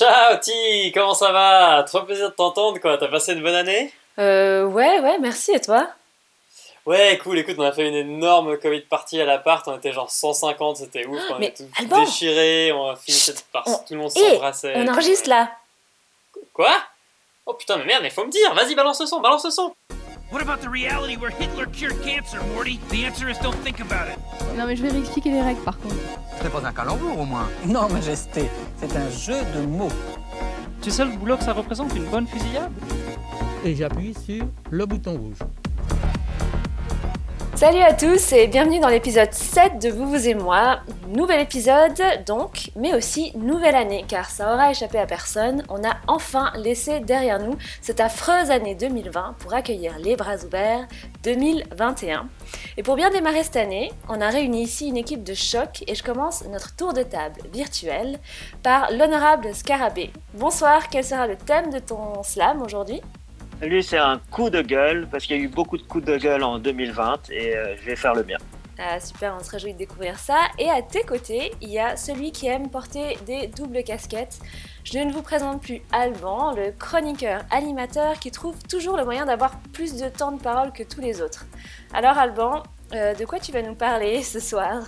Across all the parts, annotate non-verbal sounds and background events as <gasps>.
Ciao Ti, comment ça va? Trop plaisir de t'entendre quoi, t'as passé une bonne année? Euh, ouais, ouais, merci, et toi? Ouais, cool, écoute, on a fait une énorme Covid party à l'appart, on était genre 150, c'était ouf, on était tous Alban! déchirés, on a fini cette par On- tout le monde Eh, s'embrassait. On enregistre là. Quoi? Oh putain, mais merde, mais faut me dire, vas-y, balance le son, balance le son What about the reality where Hitler cured cancer, Morty? The answer is don't think about it. Non mais je vais réexpliquer les règles par contre. Ce n'est pas un calembour au moins. Non, Majesté, c'est un jeu de mots. Tu sais le boulot que ça représente une bonne fusillade? Et j'appuie sur le bouton rouge. Salut à tous et bienvenue dans l'épisode 7 de Vous, vous et moi. Nouvel épisode donc, mais aussi nouvelle année, car ça aura échappé à personne. On a enfin laissé derrière nous cette affreuse année 2020 pour accueillir les bras ouverts 2021. Et pour bien démarrer cette année, on a réuni ici une équipe de choc et je commence notre tour de table virtuel par l'honorable Scarabée. Bonsoir, quel sera le thème de ton slam aujourd'hui? Lui, c'est un coup de gueule, parce qu'il y a eu beaucoup de coups de gueule en 2020, et euh, je vais faire le mien. Ah, super, on se réjouit de découvrir ça. Et à tes côtés, il y a celui qui aime porter des doubles casquettes. Je ne vous présente plus Alban, le chroniqueur animateur qui trouve toujours le moyen d'avoir plus de temps de parole que tous les autres. Alors Alban, euh, de quoi tu vas nous parler ce soir?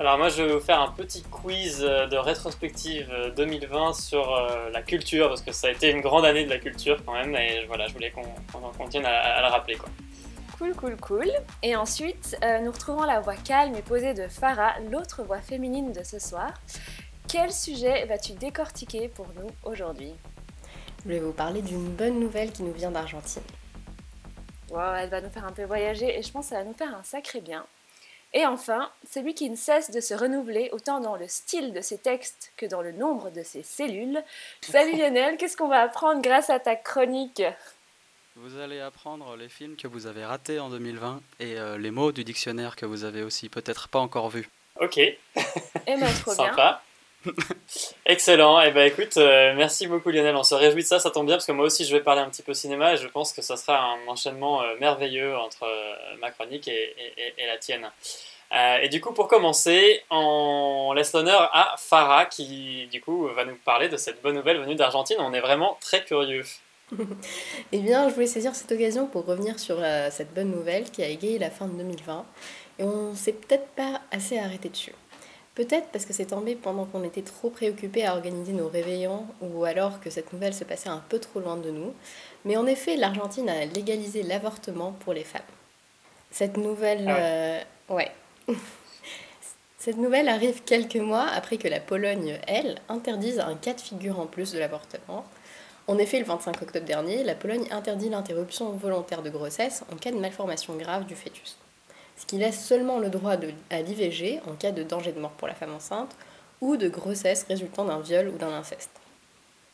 Alors moi je vais vous faire un petit quiz euh, de rétrospective euh, 2020 sur euh, la culture, parce que ça a été une grande année de la culture quand même, et voilà, je voulais qu'on qu'on tienne à, à le rappeler quoi. Cool, cool, cool. Et ensuite, euh, nous retrouvons la voix calme et posée de Farah, l'autre voix féminine de ce soir. Quel sujet vas-tu décortiquer pour nous aujourd'hui? Je vais vous parler d'une bonne nouvelle qui nous vient d'Argentine. Wow, elle va nous faire un peu voyager et je pense que ça va nous faire un sacré bien. Et enfin, celui qui ne cesse de se renouveler autant dans le style de ses textes que dans le nombre de ses cellules. Salut Lionel, qu'est-ce qu'on va apprendre grâce à ta chronique? Vous allez apprendre les films que vous avez ratés en 2020 et euh, les mots du dictionnaire que vous avez aussi peut-être pas encore vus. Ok, Eh ben trop <laughs> bien. sympa. <laughs> Excellent, et ben écoute, euh, merci beaucoup Lionel, on se réjouit de ça, ça tombe bien parce que moi aussi je vais parler un petit peu cinéma et je pense que ça sera un enchaînement euh, merveilleux entre euh, ma chronique et, la tienne. Et du coup pour commencer, on laisse l'honneur à Farah qui du coup va nous parler de cette bonne nouvelle venue d'Argentine, on est vraiment très curieux. <laughs> Eh bien, je voulais saisir cette occasion pour revenir sur cette bonne nouvelle qui a égayé la fin de 2020. Et on s'est peut-être pas assez arrêté dessus. Peut-être parce que c'est tombé pendant qu'on était trop préoccupés à organiser nos réveillons ou alors que cette nouvelle se passait un peu trop loin de nous. Mais en effet, l'Argentine a légalisé l'avortement pour les femmes. Cette nouvelle... Ah euh, ouais. <laughs> Cette nouvelle arrive quelques mois après que la Pologne, elle, interdise un cas de figure en plus de l'avortement. En effet, le 25 octobre dernier, la Pologne interdit l'interruption volontaire de grossesse en cas de malformation grave du fœtus. Ce qui laisse seulement le droit à l'IVG en cas de danger de mort pour la femme enceinte ou de grossesse résultant d'un viol ou d'un inceste.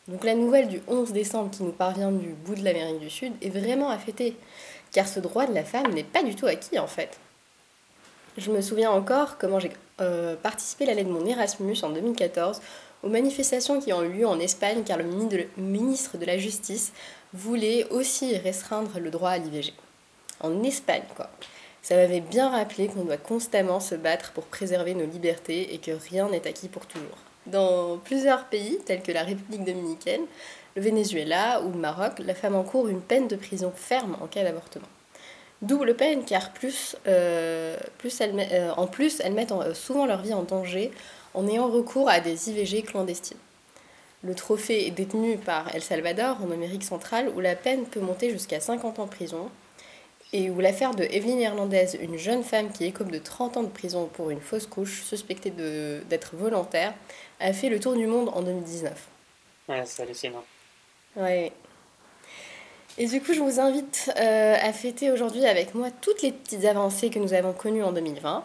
Donc la nouvelle du 11 décembre qui nous parvient du bout de l'Amérique du Sud est vraiment à fêter, car ce droit de la femme n'est pas du tout acquis en fait. Je me souviens encore comment j'ai euh, participé l'année de mon Erasmus en 2014 aux manifestations qui ont eu lieu en Espagne car le ministre de la Justice voulait aussi restreindre le droit à l'IVG. En Espagne, quoi. Ça m'avait bien rappelé qu'on doit constamment se battre pour préserver nos libertés et que rien n'est acquis pour toujours. Dans plusieurs pays, tels que la République dominicaine, le Venezuela ou le Maroc, la femme encourt une peine de prison ferme en cas d'avortement. Double peine car euh, euh, en plus elles mettent en- euh, souvent leur vie en danger en ayant recours à des IVG clandestines. Le trophée est détenu par El Salvador en Amérique centrale où la peine peut monter jusqu'à 50 ans de prison et où l'affaire de Evelyne Hernandez, une jeune femme qui écope de 30 ans de prison pour une fausse couche suspectée de- d'être volontaire, a fait le tour du monde en 2019. Ouais, c'est hallucinant. Ouais. Et du coup, je vous invite euh, à fêter aujourd'hui avec moi toutes les petites avancées que nous avons connues en 2020.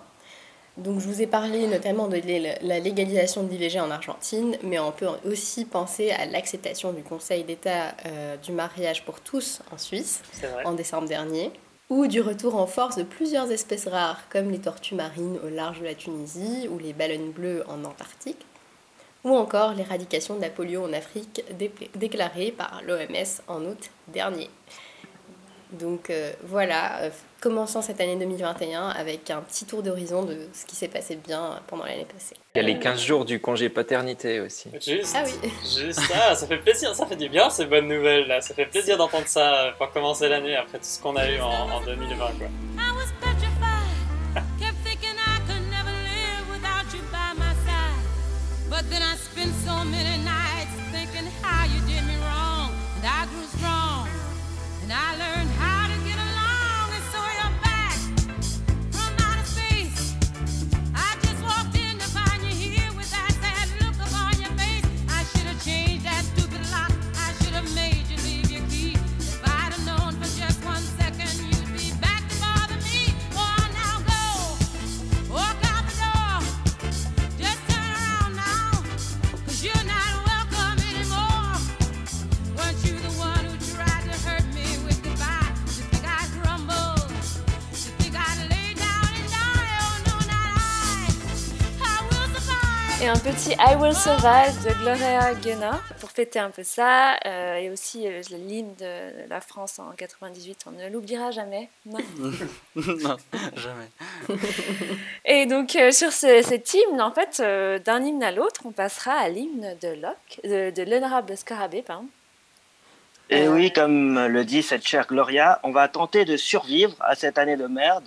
Donc, je vous ai parlé notamment de la légalisation de l'IVG en Argentine, mais on peut aussi penser à l'acceptation du Conseil d'État euh, du mariage pour tous en Suisse en décembre dernier, ou du retour en force de plusieurs espèces rares comme les tortues marines au large de la Tunisie ou les baleines bleues en Antarctique, ou encore l'éradication de la polio en Afrique dé- déclarée par l'OMS en août dernier. Donc euh, voilà, euh, commençons cette année 2021 avec un petit tour d'horizon de ce qui s'est passé bien pendant l'année passée. Il y a les 15 jours du congé paternité aussi. Juste, Ah oui. juste ça, ça fait plaisir, ça fait du bien ces bonnes nouvelles là. Ça fait plaisir d'entendre ça pour commencer l'année après tout ce qu'on a eu en, en 2020 quoi. Et un petit I Will Survive de Gloria Gaynor pour fêter un peu ça. euh, et aussi euh, l'hymne de la France en 98, on ne l'oubliera jamais. Non. <laughs> non, jamais. <laughs> Et donc euh, sur ce- cet hymne, en fait, euh, d'un hymne à l'autre, on passera à l'hymne de Locke, de, de l'honorable Scarabée, pardon. Et oui, comme le dit cette chère Gloria, on va tenter de survivre à cette année de merde.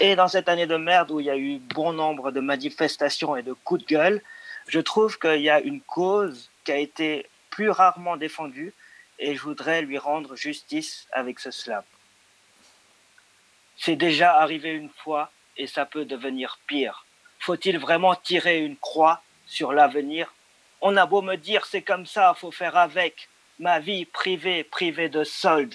Et dans cette année de merde où il y a eu bon nombre de manifestations et de coups de gueule, je trouve qu'il y a une cause qui a été plus rarement défendue et je voudrais lui rendre justice avec ce slam. C'est déjà arrivé une fois et ça peut devenir pire. Faut-il vraiment tirer une croix sur l'avenir? On a beau me dire c'est comme ça, faut faire avec. Ma vie privée, privée de solde,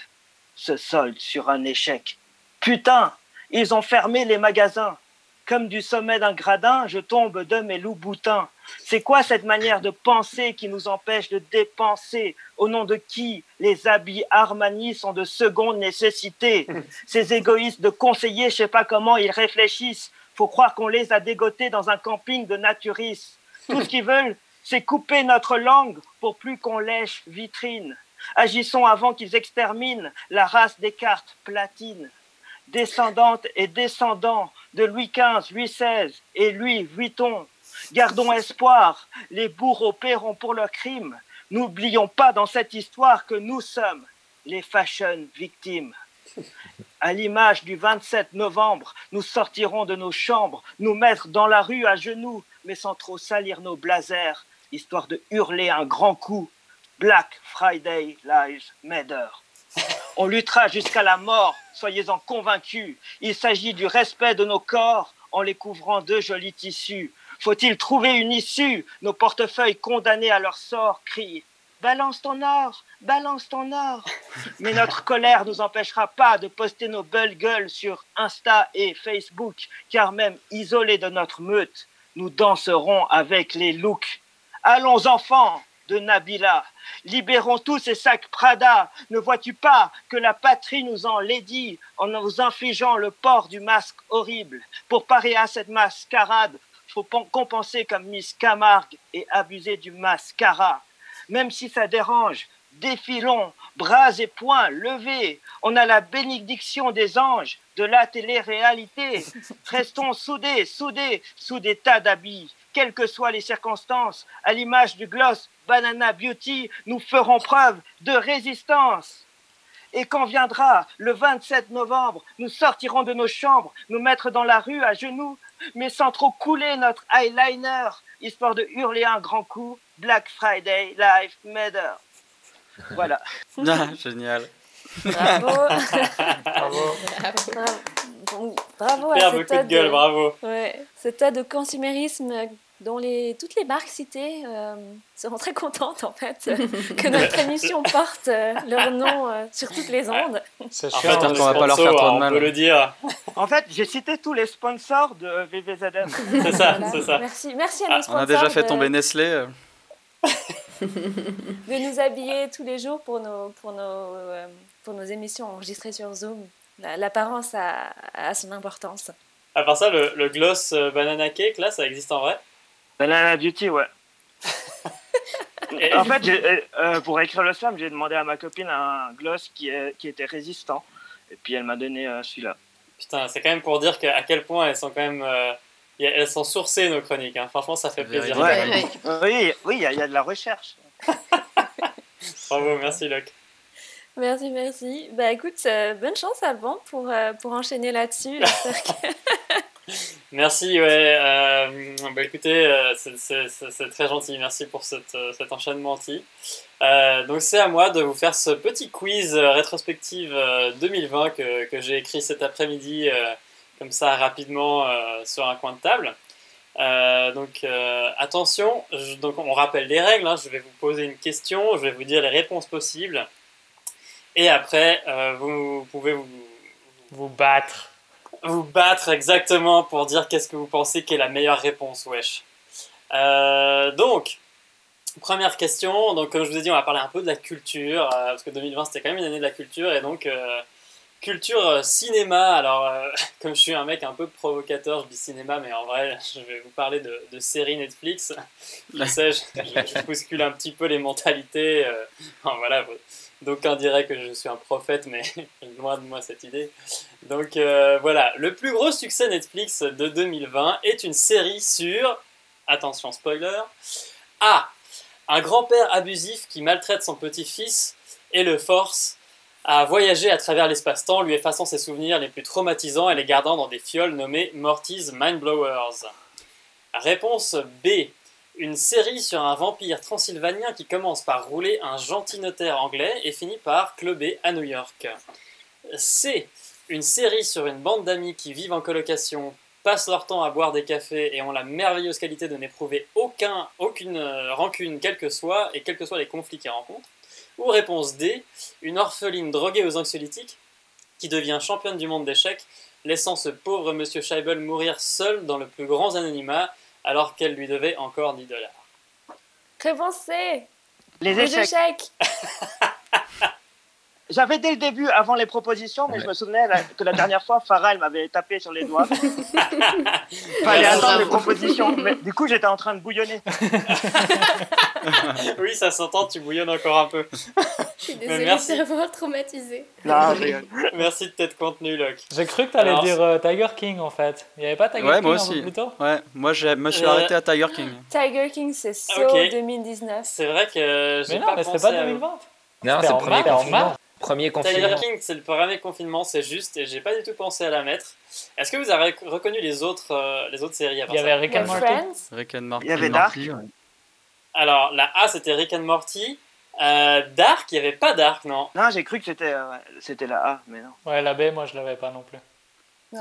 se solde sur un échec. Putain, ils ont fermé les magasins. Comme du sommet d'un gradin, je tombe de mes loups boutins. C'est quoi cette manière de penser qui nous empêche de dépenser Au nom de qui les habits Armani sont de seconde nécessité <laughs> Ces égoïstes de conseillers, je sais pas comment ils réfléchissent. Faut croire qu'on les a dégotés dans un camping de naturistes. Tout ce qu'ils <laughs> veulent, c'est couper notre langue pour plus qu'on lèche vitrine. Agissons avant qu'ils exterminent la race des cartes platines. Descendantes et descendants de Louis XV, Louis XVI et Louis Vuitton. Gardons espoir, les bourreaux paieront pour leurs crimes. N'oublions pas dans cette histoire que nous sommes les fashion victimes. À l'image du 27 novembre, nous sortirons de nos chambres, nous mettre dans la rue à genoux, mais sans trop salir nos blazers, histoire de hurler un grand coup. Black Friday Lives Matter. On luttera jusqu'à la mort, soyez-en convaincus. Il s'agit du respect de nos corps en les couvrant de jolis tissus. Faut-il trouver une issue? Nos portefeuilles condamnés à leur sort crient Balance ton or, balance ton or. Mais notre colère nous empêchera pas de poster nos belles gueules sur Insta et Facebook, car même isolés de notre meute, nous danserons avec les looks. Allons enfants de Nabila, libérons tous ces sacs Prada. Ne vois-tu pas que la patrie nous en lédit en nous infligeant le port du masque horrible? Pour parer à cette mascarade, faut pen- compenser comme Miss Camargue et abuser du mascara. Même si ça dérange, défilons, bras et poings levés. On a la bénédiction des anges de la télé-réalité. Restons soudés, soudés, sous des tas d'habits. Quelles que soient les circonstances, à l'image du gloss Banana Beauty, nous ferons preuve de résistance. Et quand viendra le 27 novembre, nous sortirons de nos chambres, nous mettre dans la rue à genoux, mais sans trop couler notre eyeliner, histoire de hurler un grand coup Black Friday Life Matter. Voilà. <laughs> Ah, <laughs> génial. Bravo. Bravo. Bravo, bravo à cet de gueule, bravo. Ouais, cet ode au consumérisme dont les, toutes les marques citées euh, seront très contentes en fait euh, <laughs> que notre émission porte euh, leur nom euh, sur toutes les ondes. C'est chiant, J'espère qu'on va pas leur faire trop de on mal. peut le dire. En fait, j'ai cité tous les sponsors de VVZM. <laughs> C'est ça, Voilà. c'est ça. Merci, merci à Ah, nos on a déjà sponsors fait de- tomber Nestlé. euh. <laughs> de nous habiller tous les jours pour nos, pour nos, euh, pour nos émissions enregistrées sur Zoom. La- L'apparence a, a son importance. À part ça, le, le gloss banana cake, là, ça existe en vrai? Banana Beauty, ouais. <laughs> En fait, j'ai- euh, pour écrire le slam, j'ai demandé à ma copine un gloss qui, est- qui était résistant. Et puis elle m'a donné euh, celui-là. Putain, c'est quand même pour dire que, à quel point elles sont quand même. euh, elles sont sourcées nos chroniques. hein. Franchement, ça fait plaisir. Ouais. Oui, oui, il y, a- il y a de la recherche. <laughs> Bravo, merci Locke. Merci, merci. Bah écoute, euh, bonne chance Alban pour, euh, pour enchaîner là-dessus. <laughs> Merci, ouais. euh, bah écoutez, euh, c'est- très gentil. Merci pour cette, euh, cet enchaînement donc c'est à moi de vous faire ce petit quiz rétrospective euh, 2020 que, que j'ai écrit cet après-midi, comme ça rapidement sur un coin de table. Donc attention, on rappelle les règles. hein. je vais vous poser une question, je vais vous dire les réponses possibles, et après vous pouvez Vous battre. Vous battre exactement pour dire qu'est-ce que vous pensez qui est la meilleure réponse, wesh. Euh, donc, première question. Donc, comme je vous ai dit, on va parler un peu de la culture, euh, parce que 2020 c'était quand même une année de la culture, et donc euh, culture cinéma. Alors, <laughs> comme je suis un mec un peu provocateur, je dis cinéma, mais en vrai, <laughs> je vais vous parler de, de séries Netflix. <laughs> Je sais, je, je- je bouscule un petit peu les mentalités. enfin, voilà, d'aucuns diraient que je suis un prophète, mais <laughs> loin de moi cette idée. Donc euh, voilà, le plus gros succès Netflix de 2020 est une série sur, attention spoiler, A. Un grand-père abusif qui maltraite son petit-fils et le force à voyager à travers l'espace-temps, lui effaçant ses souvenirs les plus traumatisants et les gardant dans des fioles nommées Morty's Mindblowers. Réponse B. Une série sur un vampire transylvanien qui commence par rouler un gentil notaire anglais et finit par clubber à New York. C. Une série sur une bande d'amis qui vivent en colocation, passent leur temps à boire des cafés et ont la merveilleuse qualité de n'éprouver aucun, aucune rancune, quel que soit, et quels que soient les conflits qu'ils rencontrent. Ou réponse D. Une orpheline droguée aux anxiolytiques qui devient championne du monde d'échecs, laissant ce pauvre monsieur Scheibel mourir seul dans le plus grand anonymat alors qu'elle lui devait encore 10 dollars. Réponse C. Les échecs. <laughs> J'avais dès le début, avant les propositions, mais je me souvenais la- que la dernière fois, Farah, elle m'avait tapé sur les doigts. <laughs> Fallait attendre les propositions. Mais du coup, j'étais en train de bouillonner. <laughs> oui, ça s'entend, tu bouillonnes encore un peu. Je suis Mais désolée merci. de t'avoir traumatisé. Non, je rigole. <laughs> Merci de t'être contenu, Locke. J'ai cru que t'allais Alors, dire euh, Tiger King en fait. Il y avait pas Tiger Ouais, King moi aussi. plus tôt Ouais, moi je me suis Euh, arrêté à Tiger King. <gasps> Tiger King, c'est So Ok. 2019. C'est vrai que j'ai Mais non, pas mais c'était pas à- 2020. Non, c'est le premier mars, en confinement. Premier Tiger confinement. King, c'est le premier confinement, c'est juste, et j'ai pas du tout pensé à la mettre. Est-ce que vous avez reconnu les autres, euh, les autres séries à part Il y avait Rick and Morty. Friends. Rick and Morty. Il y avait Dark. Alors, la A, c'était Rick and Morty. Euh, Dark, il n'y avait pas Dark, non? Non, j'ai cru que c'était euh, la A, mais non. Ouais, la B, moi je l'avais pas non plus.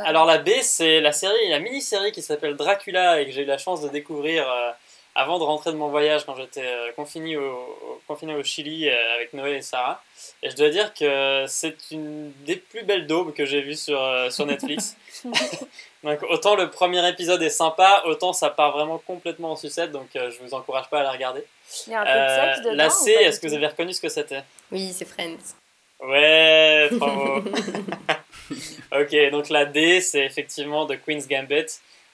Alors, la B, c'est la série, la mini-série qui s'appelle Dracula et que j'ai eu la chance de découvrir euh, avant de rentrer de mon voyage quand j'étais euh, confiné, au, au- confiné au Chili euh, avec Noé et Sarah. Et je dois dire que c'est une des plus belles daubes que j'ai vues sur, euh, sur Netflix. <laughs> donc, autant le premier épisode est sympa, autant ça part vraiment complètement en sucette, donc je vous encourage pas à la regarder. Il y a un peu de sexe dedans. la C, est-ce que vous avez reconnu ce que c'était? Oui, c'est Friends. Ouais, bravo. <laughs> <laughs> ok, donc la D, c'est effectivement The Queen's Gambit,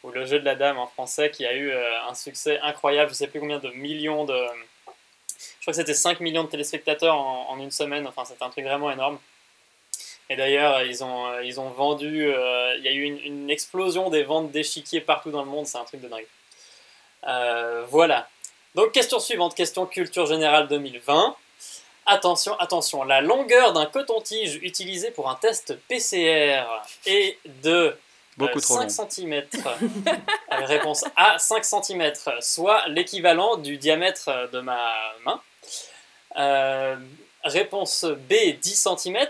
ou le jeu de la dame en français, qui a eu euh, un succès incroyable. Je sais plus combien de millions de. Je crois que c'était 5 millions de téléspectateurs en, une semaine. Enfin, c'était un truc vraiment énorme. Et d'ailleurs, ils ont, euh, ils ont vendu. euh, Il y a eu une, explosion des ventes d'échiquiers partout dans le monde. C'est un truc de dingue. Voilà. Donc, question suivante, question culture générale 2020. Attention, attention, la longueur d'un coton-tige utilisé pour un test PCR est de Beaucoup trop 5 long. cm. <laughs> réponse A, 5 cm, soit l'équivalent du diamètre de ma main. Euh, réponse B, 10 cm.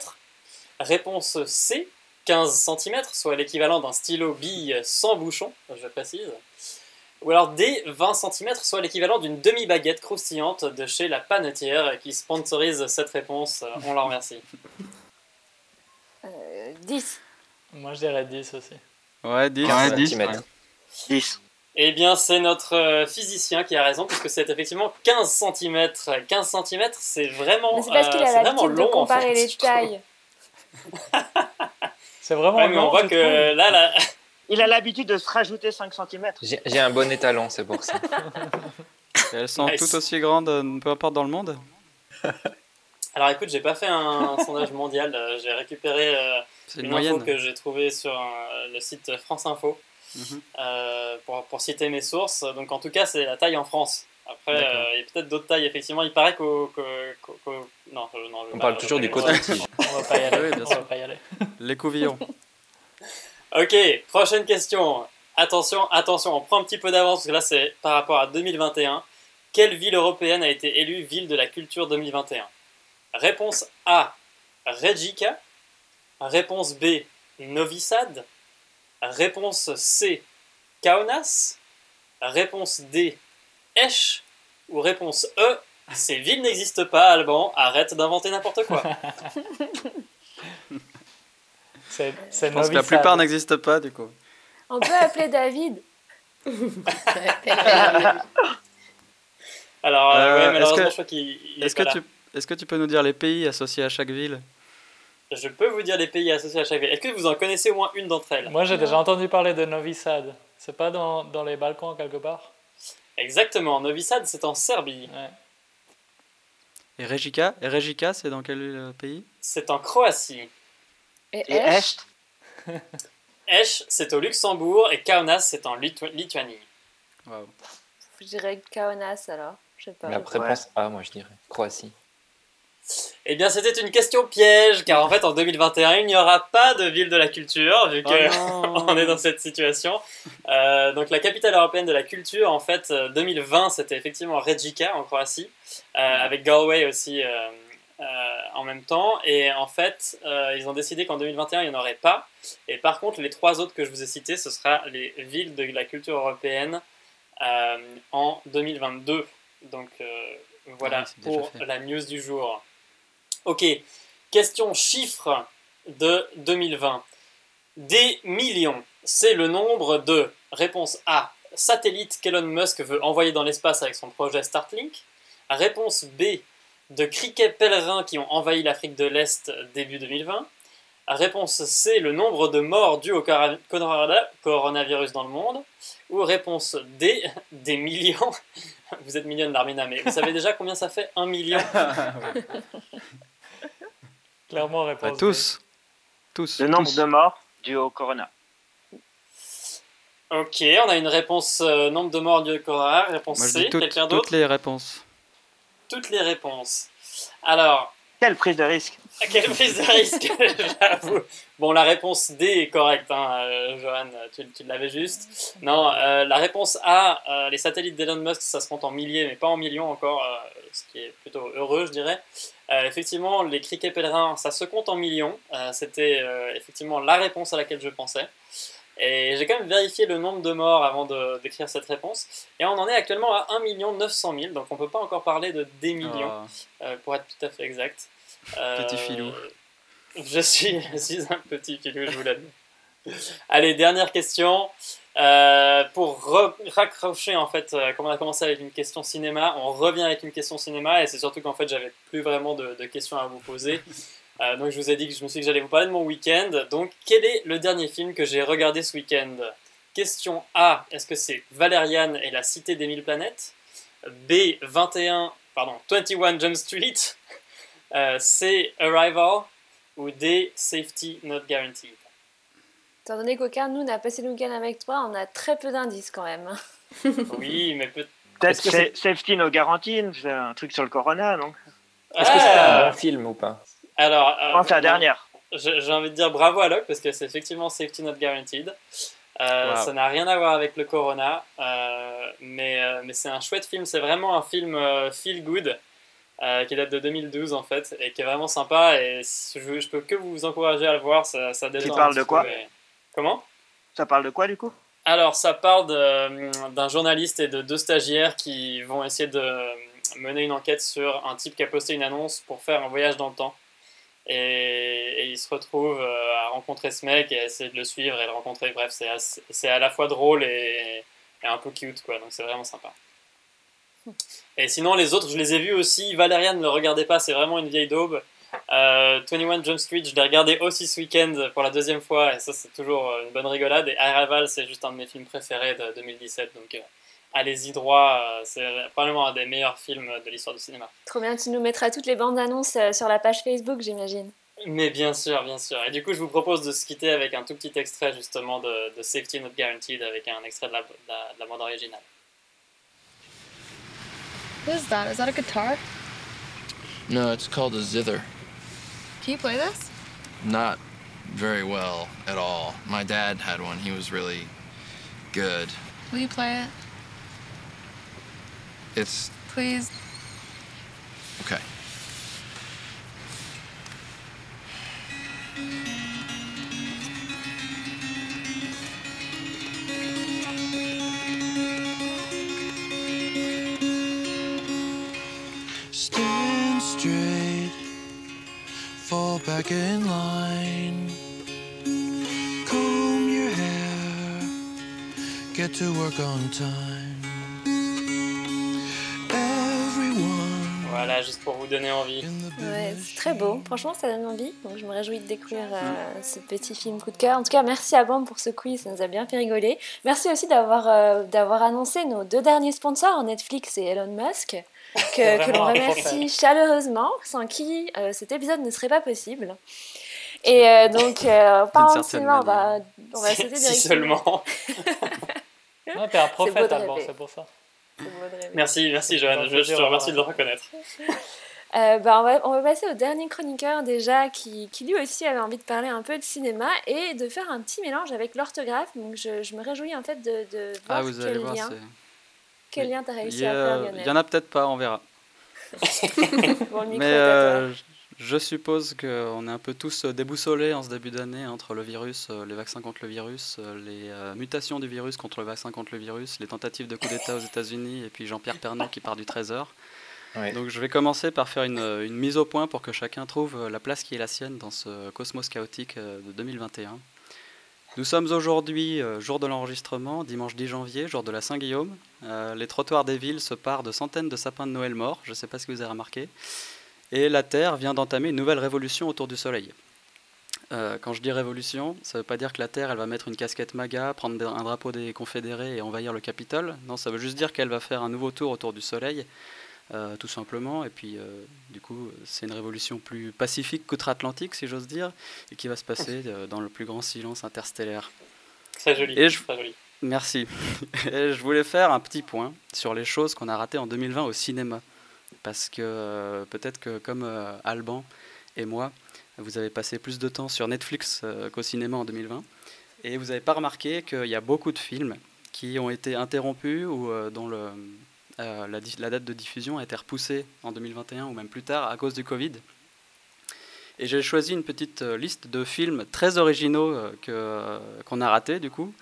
Réponse C, 15 cm, soit l'équivalent d'un stylo bille sans bouchon, je précise. Ou alors D, 20 cm, soit l'équivalent d'une demi-baguette croustillante de chez La Panetière qui sponsorise cette réponse. On la remercie. Euh, 10. Moi je dirais 10 aussi. Ouais, 10. 15 centimètres. 10. Eh bien, c'est notre euh, physicien qui a raison, puisque c'est effectivement 15 cm. 15 cm, c'est vraiment, Mais c'est parce euh, qu'il a vraiment l'habitude de en comparer fait, les tailles. <laughs> C'est vraiment Ouais, mais on long, voit tu que là, là, <laughs> Il a l'habitude de se rajouter 5 cm. J'ai un bon étalon, c'est pour ça. <laughs> Elles sont Nice. toutes aussi grandes, euh, peu importe dans le monde. Alors écoute, j'ai pas fait un, <laughs> sondage mondial, euh, j'ai récupéré euh, une une info moyenne. que j'ai trouvée sur euh, le site France Info Mhm. euh, pour, pour citer mes sources. Donc en tout cas, c'est la taille en France. Après, euh, il y a peut-être d'autres tailles, effectivement. Il paraît qu'au. non, non, On pas- parle toujours du coton-tige. On va pas y aller. <laughs> Oui, on va pas y aller. Les couvillons. <laughs> Ok, prochaine question. Attention, attention, on prend un petit peu d'avance parce que là c'est par rapport à 2021. Quelle ville européenne a été élue ville de la culture 2021 Réponse A, Rijeka. Réponse B, Novi Sad. Réponse C, Kaunas. Réponse D, Esch. Ou réponse E, ces villes n'existent pas, Alban, arrête d'inventer n'importe quoi. <laughs> C'est c'est Je pense que la plupart n'existent pas, du coup. On peut appeler David. <laughs> Alors, euh, Euh, ouais, malheureusement, que- je crois qu'il il est Est-ce pas que, là. tu, est-ce que tu peux nous dire les pays associés à chaque ville? Je peux vous dire les pays associés à chaque ville. Est-ce que vous en connaissez au moins une d'entre elles? Moi, j'ai déjà entendu parler de Novi Sad. C'est pas dans, dans les Balkans quelque part? Exactement, Novi Sad, c'est en Serbie. Ouais. Et Rijeka Et Rijeka, c'est dans quel euh, pays? C'est en Croatie. Et Est? Esch, <laughs> c'est au Luxembourg. Et Kaunas, c'est en Litu- Lituanie. Waouh. Je dirais Kaunas alors. Je sais pas. Mais après, Ouais. réponse A, moi je dirais. Croatie. Eh bien, c'était une question piège, car en fait, en 2021, il n'y aura pas de ville de la culture, vu Oh que <laughs> non. on est dans cette situation. Euh, donc, la capitale européenne de la culture, en fait, euh, 2020, c'était effectivement Rijeka, en Croatie, euh, avec Galway aussi euh, euh, en même temps. Et en fait, euh, ils ont décidé qu'en 2021, il n'y en aurait pas. Et par contre, les trois autres que je vous ai cités, ce sera les villes de la culture européenne euh, en 2022. Donc, euh, voilà Ah pour la news du jour. Ok, question chiffre de 2020. Des millions, c'est le nombre de, réponse A, satellites qu'Elon Musk veut envoyer dans l'espace avec son projet Starlink. Réponse B, de criquets pèlerins qui ont envahi l'Afrique de l'Est début 2020. Réponse C, le nombre de morts dus au coronavirus dans le monde. Ou réponse D, des millions. <laughs> Vous êtes millionnaire, Darmina, mais vous savez déjà combien ça fait? Un million <laughs> <laughs> Clairement, Bah, réponse. B. tous. Tous. le nombre tous. de morts dû au corona. Ok, on a une réponse euh, nombre de morts du corona. Réponse Moi, C, toutes, quelqu'un toutes d'autre les réponses. Toutes les réponses. Alors, Quelle prise de risque? Quelle prise de risque <laughs> J'avoue. Bon, la réponse D est correcte, hein, euh, Johan, tu, tu l'avais juste. Non, euh, la réponse A, euh, les satellites d'Elon Musk, ça se compte en milliers, mais pas en millions encore, ce qui est plutôt heureux, je dirais. Effectivement, les criquets pèlerins, ça se compte en millions. C'était effectivement la réponse à laquelle je pensais. Et j'ai quand même vérifié le nombre de morts avant d'écrire cette réponse. Et on en est actuellement à 1 900 000, donc on peut pas encore parler de des millions, Ah. pour être tout à fait exact. Euh, Petit filou. Je suis, je suis un petit filou, je vous l'admets. Allez, dernière question. Euh, pour raccrocher, en fait, euh, comme on a commencé avec une question cinéma, on revient avec une question cinéma, et c'est surtout qu'en fait, j'avais plus vraiment de, de questions à vous poser. Euh, donc, je vous ai dit que je me suis dit que j'allais vous parler de mon week-end. Donc, quel est le dernier film que j'ai regardé ce week-end? Question A est-ce que c'est Valériane et la cité des mille planètes? B 21, pardon, 21 Jump Street Euh, C Arrival ou D Safety Not Guaranteed Étant donné qu'aucun de nous n'a passé le week-end avec toi, on a très peu d'indices quand même. <laughs> Oui, mais peut Peut-être Est-ce que c'est safety no guarantee, c'est un truc sur le corona, non Est-ce que c'est Ah un bon film ou pas? Alors, Je pense que c'est la euh, dernière. J'ai envie de dire bravo à Locke parce que c'est effectivement Safety Not Guaranteed. Euh, Wow. Ça n'a rien à voir avec le Corona, euh, mais, euh, mais c'est un chouette film. C'est vraiment un film euh, feel good euh, qui date de 2012 en fait et qui est vraiment sympa. Et je, je peux que vous encourager à le voir. Ça, ça détend un parle de quoi et- Comment? Ça parle de quoi du coup? Alors, ça parle de- d'un journaliste et de deux stagiaires qui vont essayer de mener une enquête sur un type qui a posté une annonce pour faire un voyage dans le temps. Et, et ils se retrouvent euh, à rencontrer ce mec et à essayer de le suivre et le rencontrer. Bref, c'est à la fois drôle et, et un peu cute, quoi. Donc, c'est vraiment sympa. Et sinon, les autres, je les ai vus aussi. Valériane, ne le regardez pas, c'est vraiment une vieille daube. Euh, 21 Jump Street, je l'ai regardé aussi ce week-end pour la deuxième fois, et ça, c'est toujours euh, une bonne rigolade. Et Arrival, c'est juste un de mes films préférés de 2017, donc euh, allez-y droit. euh, C'est probablement un des meilleurs films de l'histoire du cinéma. Trop bien, tu nous mettras toutes les bandes annonces sur la page Facebook, j'imagine. Mais bien sûr, bien sûr. Et du coup, je vous propose de se quitter avec un tout petit extrait justement de, de Safety Not Guaranteed avec un extrait de la, de la- de la bande originale. What is that? Is that a guitar? No, it's called a zither. Can you play this? Not very well at all. My dad had one. He was really good. Will you play it? It's Please. okay. Back in line, comb your hair, get to work on time. Everyone. Voilà, juste pour vous donner envie. Ouais, c'est très beau. Franchement, ça donne envie. Donc, je me réjouis de découvrir euh, ce petit film coup de cœur. En tout cas, merci à Bam pour ce quiz. Ça nous a bien fait rigoler. Merci aussi d'avoir euh, d'avoir annoncé nos deux derniers sponsors, Netflix et Elon Musk, que, l'on remercie chaleureusement, sans qui euh, cet épisode ne serait pas possible. Et euh, donc, euh, cinéma, on va, on va Si- sauter <laughs> si directement. seulement. <laughs> Non, t'es un prophète, Alban, c'est pour ça. Merci, merci Johan. Je, je te remercie de le reconnaître. <laughs> Euh, bah, on, va, on va passer au dernier chroniqueur déjà qui, qui lui aussi avait envie de parler un peu de cinéma et de faire un petit mélange avec l'orthographe. Donc je, je me réjouis en fait de, de voir Ah, vous quel allez voir, lien, c'est. Quel lien t'as réussi à faire a- Lionel. il y en a peut-être pas, on verra. <laughs> Bon, le micro Mais euh, je- suppose qu'on est un peu tous euh, déboussolés en ce début d'année entre le virus, euh, les vaccins contre le virus, les euh, mutations du virus contre le vaccin contre le virus, les tentatives de coup d'État aux États-Unis et puis Jean-Pierre Pernaut qui part du Trésor. Donc je vais commencer par faire une, une mise au point pour que chacun trouve la place qui est la sienne dans ce cosmos chaotique de 2021. Nous sommes aujourd'hui, euh, jour de l'enregistrement, dimanche 10 janvier, jour de la Saint-Guillaume. Euh, les trottoirs des villes se parent de centaines de sapins de Noël morts, je ne sais pas si vous avez remarqué. Et la Terre vient d'entamer une nouvelle révolution autour du Soleil. Euh, quand je dis révolution, ça ne veut pas dire que la Terre elle va mettre une casquette MAGA, prendre un drapeau des Confédérés et envahir le Capitole. Non, ça veut juste dire qu'elle va faire un nouveau tour autour du Soleil, euh, tout simplement. Et puis, euh, du coup, c'est une révolution plus pacifique qu'outre-Atlantique, si j'ose dire, et qui va se passer euh, dans le plus grand silence interstellaire. Très joli. Et je- Très joli. Merci. <laughs> Et je voulais faire un petit point sur les choses qu'on a ratées en 2020 au cinéma. Parce que peut-être que comme Alban et moi, vous avez passé plus de temps sur Netflix qu'au cinéma en 2020. Et vous n'avez pas remarqué qu'il y a beaucoup de films qui ont été interrompus ou dont le, la, di- la date de diffusion a été repoussée en 2021 ou même plus tard à cause du Covid. Et j'ai choisi une petite euh, liste de films très originaux euh, que, euh, qu'on a ratés du coup.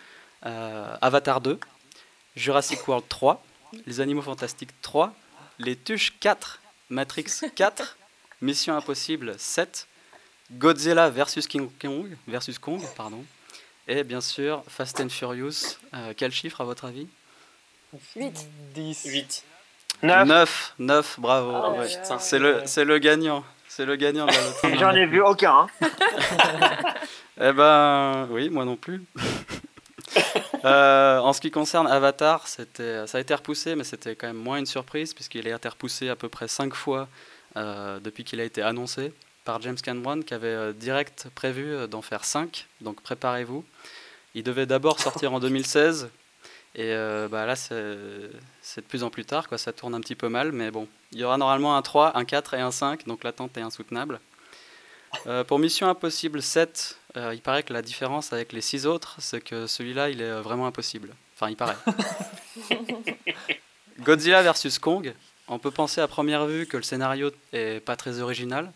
Euh, Avatar 2, Jurassic World 3, Les Animaux Fantastiques 3, Les Tuches 4, Matrix 4, Mission Impossible 7, Godzilla King Kong, versus Kong, pardon, et bien sûr Fast and Furious. Euh, quel chiffre à votre avis? 8. 10. 8. 9. 9, 9, bravo. Oh ouais. putain. C'est le, c'est le gagnant. C'est le gagnant de la <laughs> loterie. J'en ai vu aucun. hein. <laughs> Eh ben, oui, moi non plus. <laughs> Euh, en ce qui concerne Avatar, c'était, ça a été repoussé, mais c'était quand même moins une surprise, puisqu'il a été repoussé à peu près 5 fois euh, depuis qu'il a été annoncé par James Cameron, qui avait euh, direct prévu euh, d'en faire 5, donc préparez-vous. Il devait d'abord sortir en 2016, et euh, bah là, c'est, de plus en plus tard, quoi, ça tourne un petit peu mal, mais bon, il y aura normalement un 3, un 4 et un 5, donc l'attente est insoutenable. Euh, pour Mission Impossible 7, euh, il paraît que la différence avec les 6 autres, c'est que celui-là, il est vraiment impossible. Enfin, il paraît. <laughs> Godzilla versus Kong, on peut penser à première vue que le scénario est pas très original.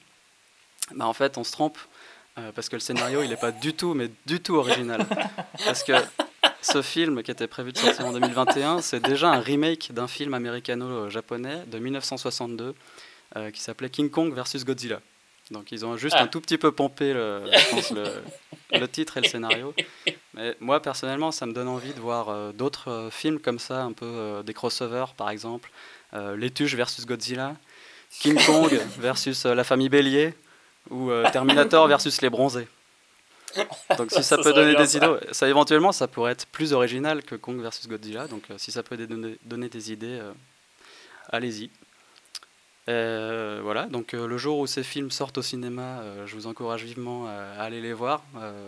Bah, en fait, on se trompe, euh, parce que le scénario, il n'est pas du tout, mais du tout original. Parce que ce film qui était prévu de sortir en 2021, c'est déjà un remake d'un film américano-japonais de 1962 euh, qui s'appelait King Kong versus Godzilla. Donc ils ont juste Ah. un tout petit peu pompé le, je pense, le, le titre et le scénario. Mais moi personnellement, ça me donne envie de voir euh, d'autres euh, films comme ça, un peu des crossovers par exemple, Les Tuches versus Godzilla, King Kong <laughs> versus la famille Bélier ou Terminator versus les Bronzés. <laughs> Donc si ça Ça peut donner des idées, ça éventuellement ça pourrait être plus original que Kong versus Godzilla. Donc euh, si ça peut donner, donner des idées, euh, allez-y. Euh, voilà, donc le jour où ces films sortent au cinéma, je vous encourage vivement à, aller les voir.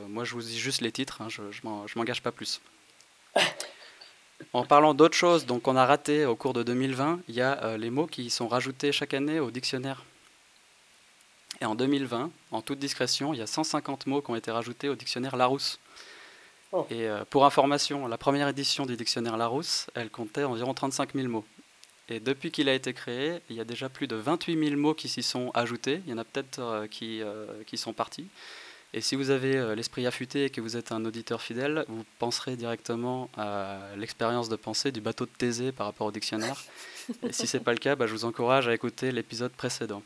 Moi je vous dis juste les titres, hein, je, je m'en- je m'engage pas plus. En parlant d'autres choses, donc on a raté au cours de 2020, il y a les mots qui sont rajoutés chaque année au dictionnaire. Et en 2020, en toute discrétion, il y a 150 mots qui ont été rajoutés au dictionnaire Larousse. Oh. Et euh, pour information, la première édition du dictionnaire Larousse, elle comptait environ 35 000 mots. Et depuis qu'il a été créé, il y a déjà plus de 28 000 mots qui s'y sont ajoutés. Il y en a peut-être euh, qui, euh, qui sont partis. Et si vous avez l'esprit affûté et que vous êtes un auditeur fidèle, vous penserez directement à l'expérience de pensée du bateau de Thésée par rapport au dictionnaire. <laughs> Et si ce n'est pas le cas, bah, je vous encourage à écouter l'épisode précédent.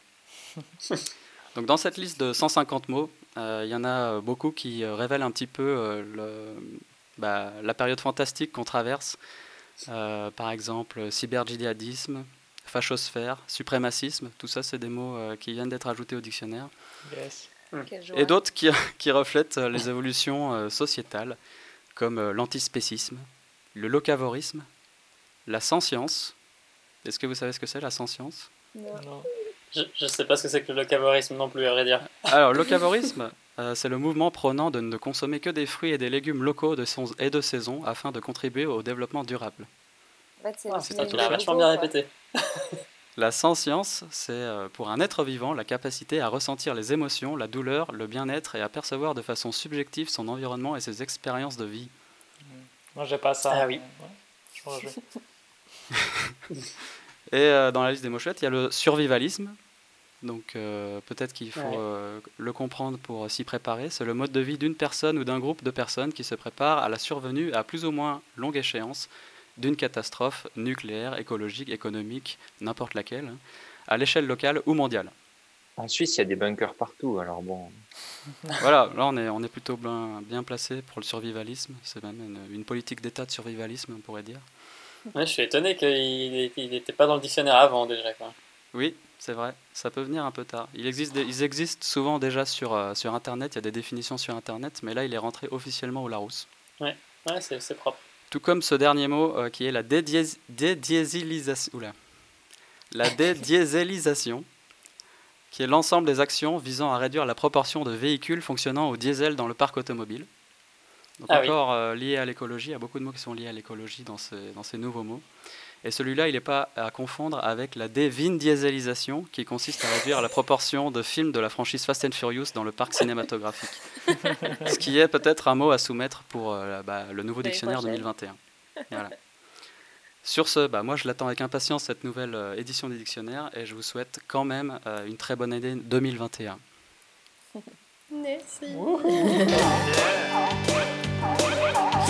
<laughs> Donc dans cette liste de 150 mots, euh, il y en a euh, beaucoup qui euh, révèlent un petit peu euh, le- bah, la période fantastique qu'on traverse. Euh, par exemple, cyberjihadisme, fachosphère, suprémacisme, tout ça c'est des mots euh, qui viennent d'être ajoutés au dictionnaire. Yes. Joie. Et d'autres qui, <laughs> qui reflètent les évolutions euh, sociétales, comme euh, l'antispécisme, le locavorisme, la science. Est-ce que vous savez ce que c'est la science Non. Je, je sais pas ce que c'est que le locavorisme non plus, à vrai dire. Alors, le locavorisme, <laughs> euh, c'est le mouvement prônant de ne consommer que des fruits et des légumes locaux de son- et de saison afin de contribuer au développement durable. En fait, c'est Ah, truc vachement bien répété. <laughs> La science, c'est euh, pour un être vivant la capacité à ressentir les émotions, la douleur, le bien-être et à percevoir de façon subjective son environnement et ses expériences de vie. Moi, j'ai pas ça. Ah oui. Ouais, je. <laughs> Et euh, dans la liste des mots chouettes, il y a le survivalisme. Donc euh, peut-être qu'il faut Ouais. euh, le comprendre pour s'y préparer. C'est le mode de vie d'une personne ou d'un groupe de personnes qui se prépare à la survenue à plus ou moins longue échéance d'une catastrophe nucléaire, écologique, économique, n'importe laquelle, hein, à l'échelle locale ou mondiale. En Suisse, il y a des bunkers partout, alors bon. <laughs> voilà, là on est, on est plutôt bien, bien placé pour le survivalisme. C'est même une, une politique d'État de survivalisme, on pourrait dire. Ouais, je suis étonné qu'il n'était pas dans le dictionnaire avant déjà. Quoi. Oui, c'est vrai, ça peut venir un peu tard. Il existe des- ils existent souvent déjà sur, euh, sur Internet, il y a des définitions sur Internet, mais là il est rentré officiellement au Larousse. Ouais, ouais c'est c'est propre. Tout comme ce dernier mot euh, qui est la dédiés- dédiésélisation. oula. La <laughs> dédiésélisation, qui est l'ensemble des actions visant à réduire la proportion de véhicules fonctionnant au diesel dans le parc automobile. Donc Ah oui. encore euh, lié à l'écologie, il y a beaucoup de mots qui sont liés à l'écologie dans ces, dans ces nouveaux mots. Et celui-là, il n'est pas à confondre avec la dévindiésélisation, qui consiste à réduire la proportion de films de la franchise Fast and Furious dans le parc cinématographique. Ce qui est peut-être un mot à soumettre pour euh, bah, le nouveau dictionnaire prochaine. 2021. Voilà. Sur ce, bah, moi je l'attends avec impatience cette nouvelle euh, édition du dictionnaire et je vous souhaite quand même euh, une très bonne année 2021. Merci. <laughs>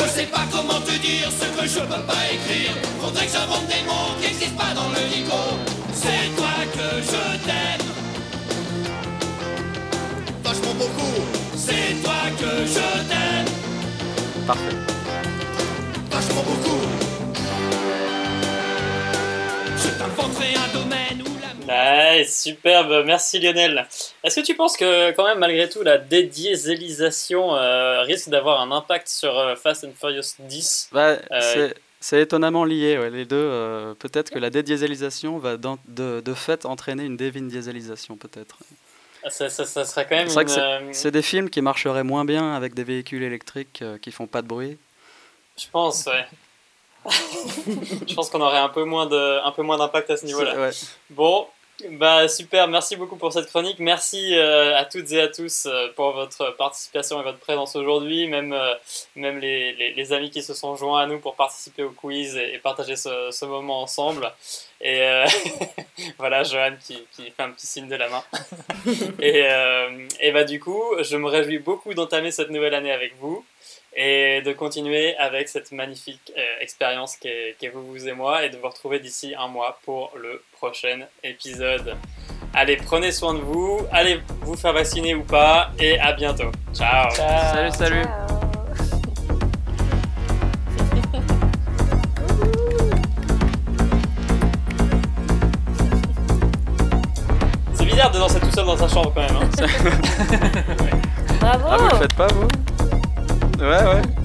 Je sais pas comment te dire ce que je peux pas écrire. Faudrait que j'invente des mots qui n'existent pas dans le dico. C'est toi que je t'aime. Vachement beaucoup. C'est toi que je t'aime. Parfait. Vachement beaucoup. Je t'inventerai un domaine où superbe, merci Lionel. Est-ce que tu penses que quand même malgré tout la dédiésélisation euh, risque d'avoir un impact sur euh, Fast and Furious 10 Bah, Euh, c'est- étonnamment lié, ouais, les deux. euh, peut-être que la dédiésélisation va dans- de, de fait entraîner une dévindiésélisation, peut-être. ça, ça- ça serait quand même C'est une, des films qui marcheraient moins bien avec des véhicules électriques euh, qui font pas de bruit. Je pense, ouais. <laughs> je pense qu'on aurait un peu moins de, un peu moins d'impact à ce niveau-là. Ouais. Bon, bah super, merci beaucoup pour cette chronique. Merci euh, à toutes et à tous euh, pour votre participation et votre présence aujourd'hui, même, euh, même les, les, les amis qui se sont joints à nous pour participer au quiz et, partager ce, ce moment ensemble. Et euh, <laughs> voilà, Johan qui, qui fait un petit signe de la main. <laughs> et, euh, et bah du coup, je me réjouis beaucoup d'entamer cette nouvelle année avec vous et de continuer avec cette magnifique euh, expérience qu'est qu'est vous, vous et moi et de vous retrouver d'ici un mois pour le prochain épisode. Allez, prenez soin de vous, allez vous faire vacciner ou pas et à bientôt. Ciao. Salut, salut. C'est bizarre bizarre de danser tout seul dans sa chambre quand même. hein. <laughs> Bravo Ah, vous le faites pas, vous? Ouais, ouais.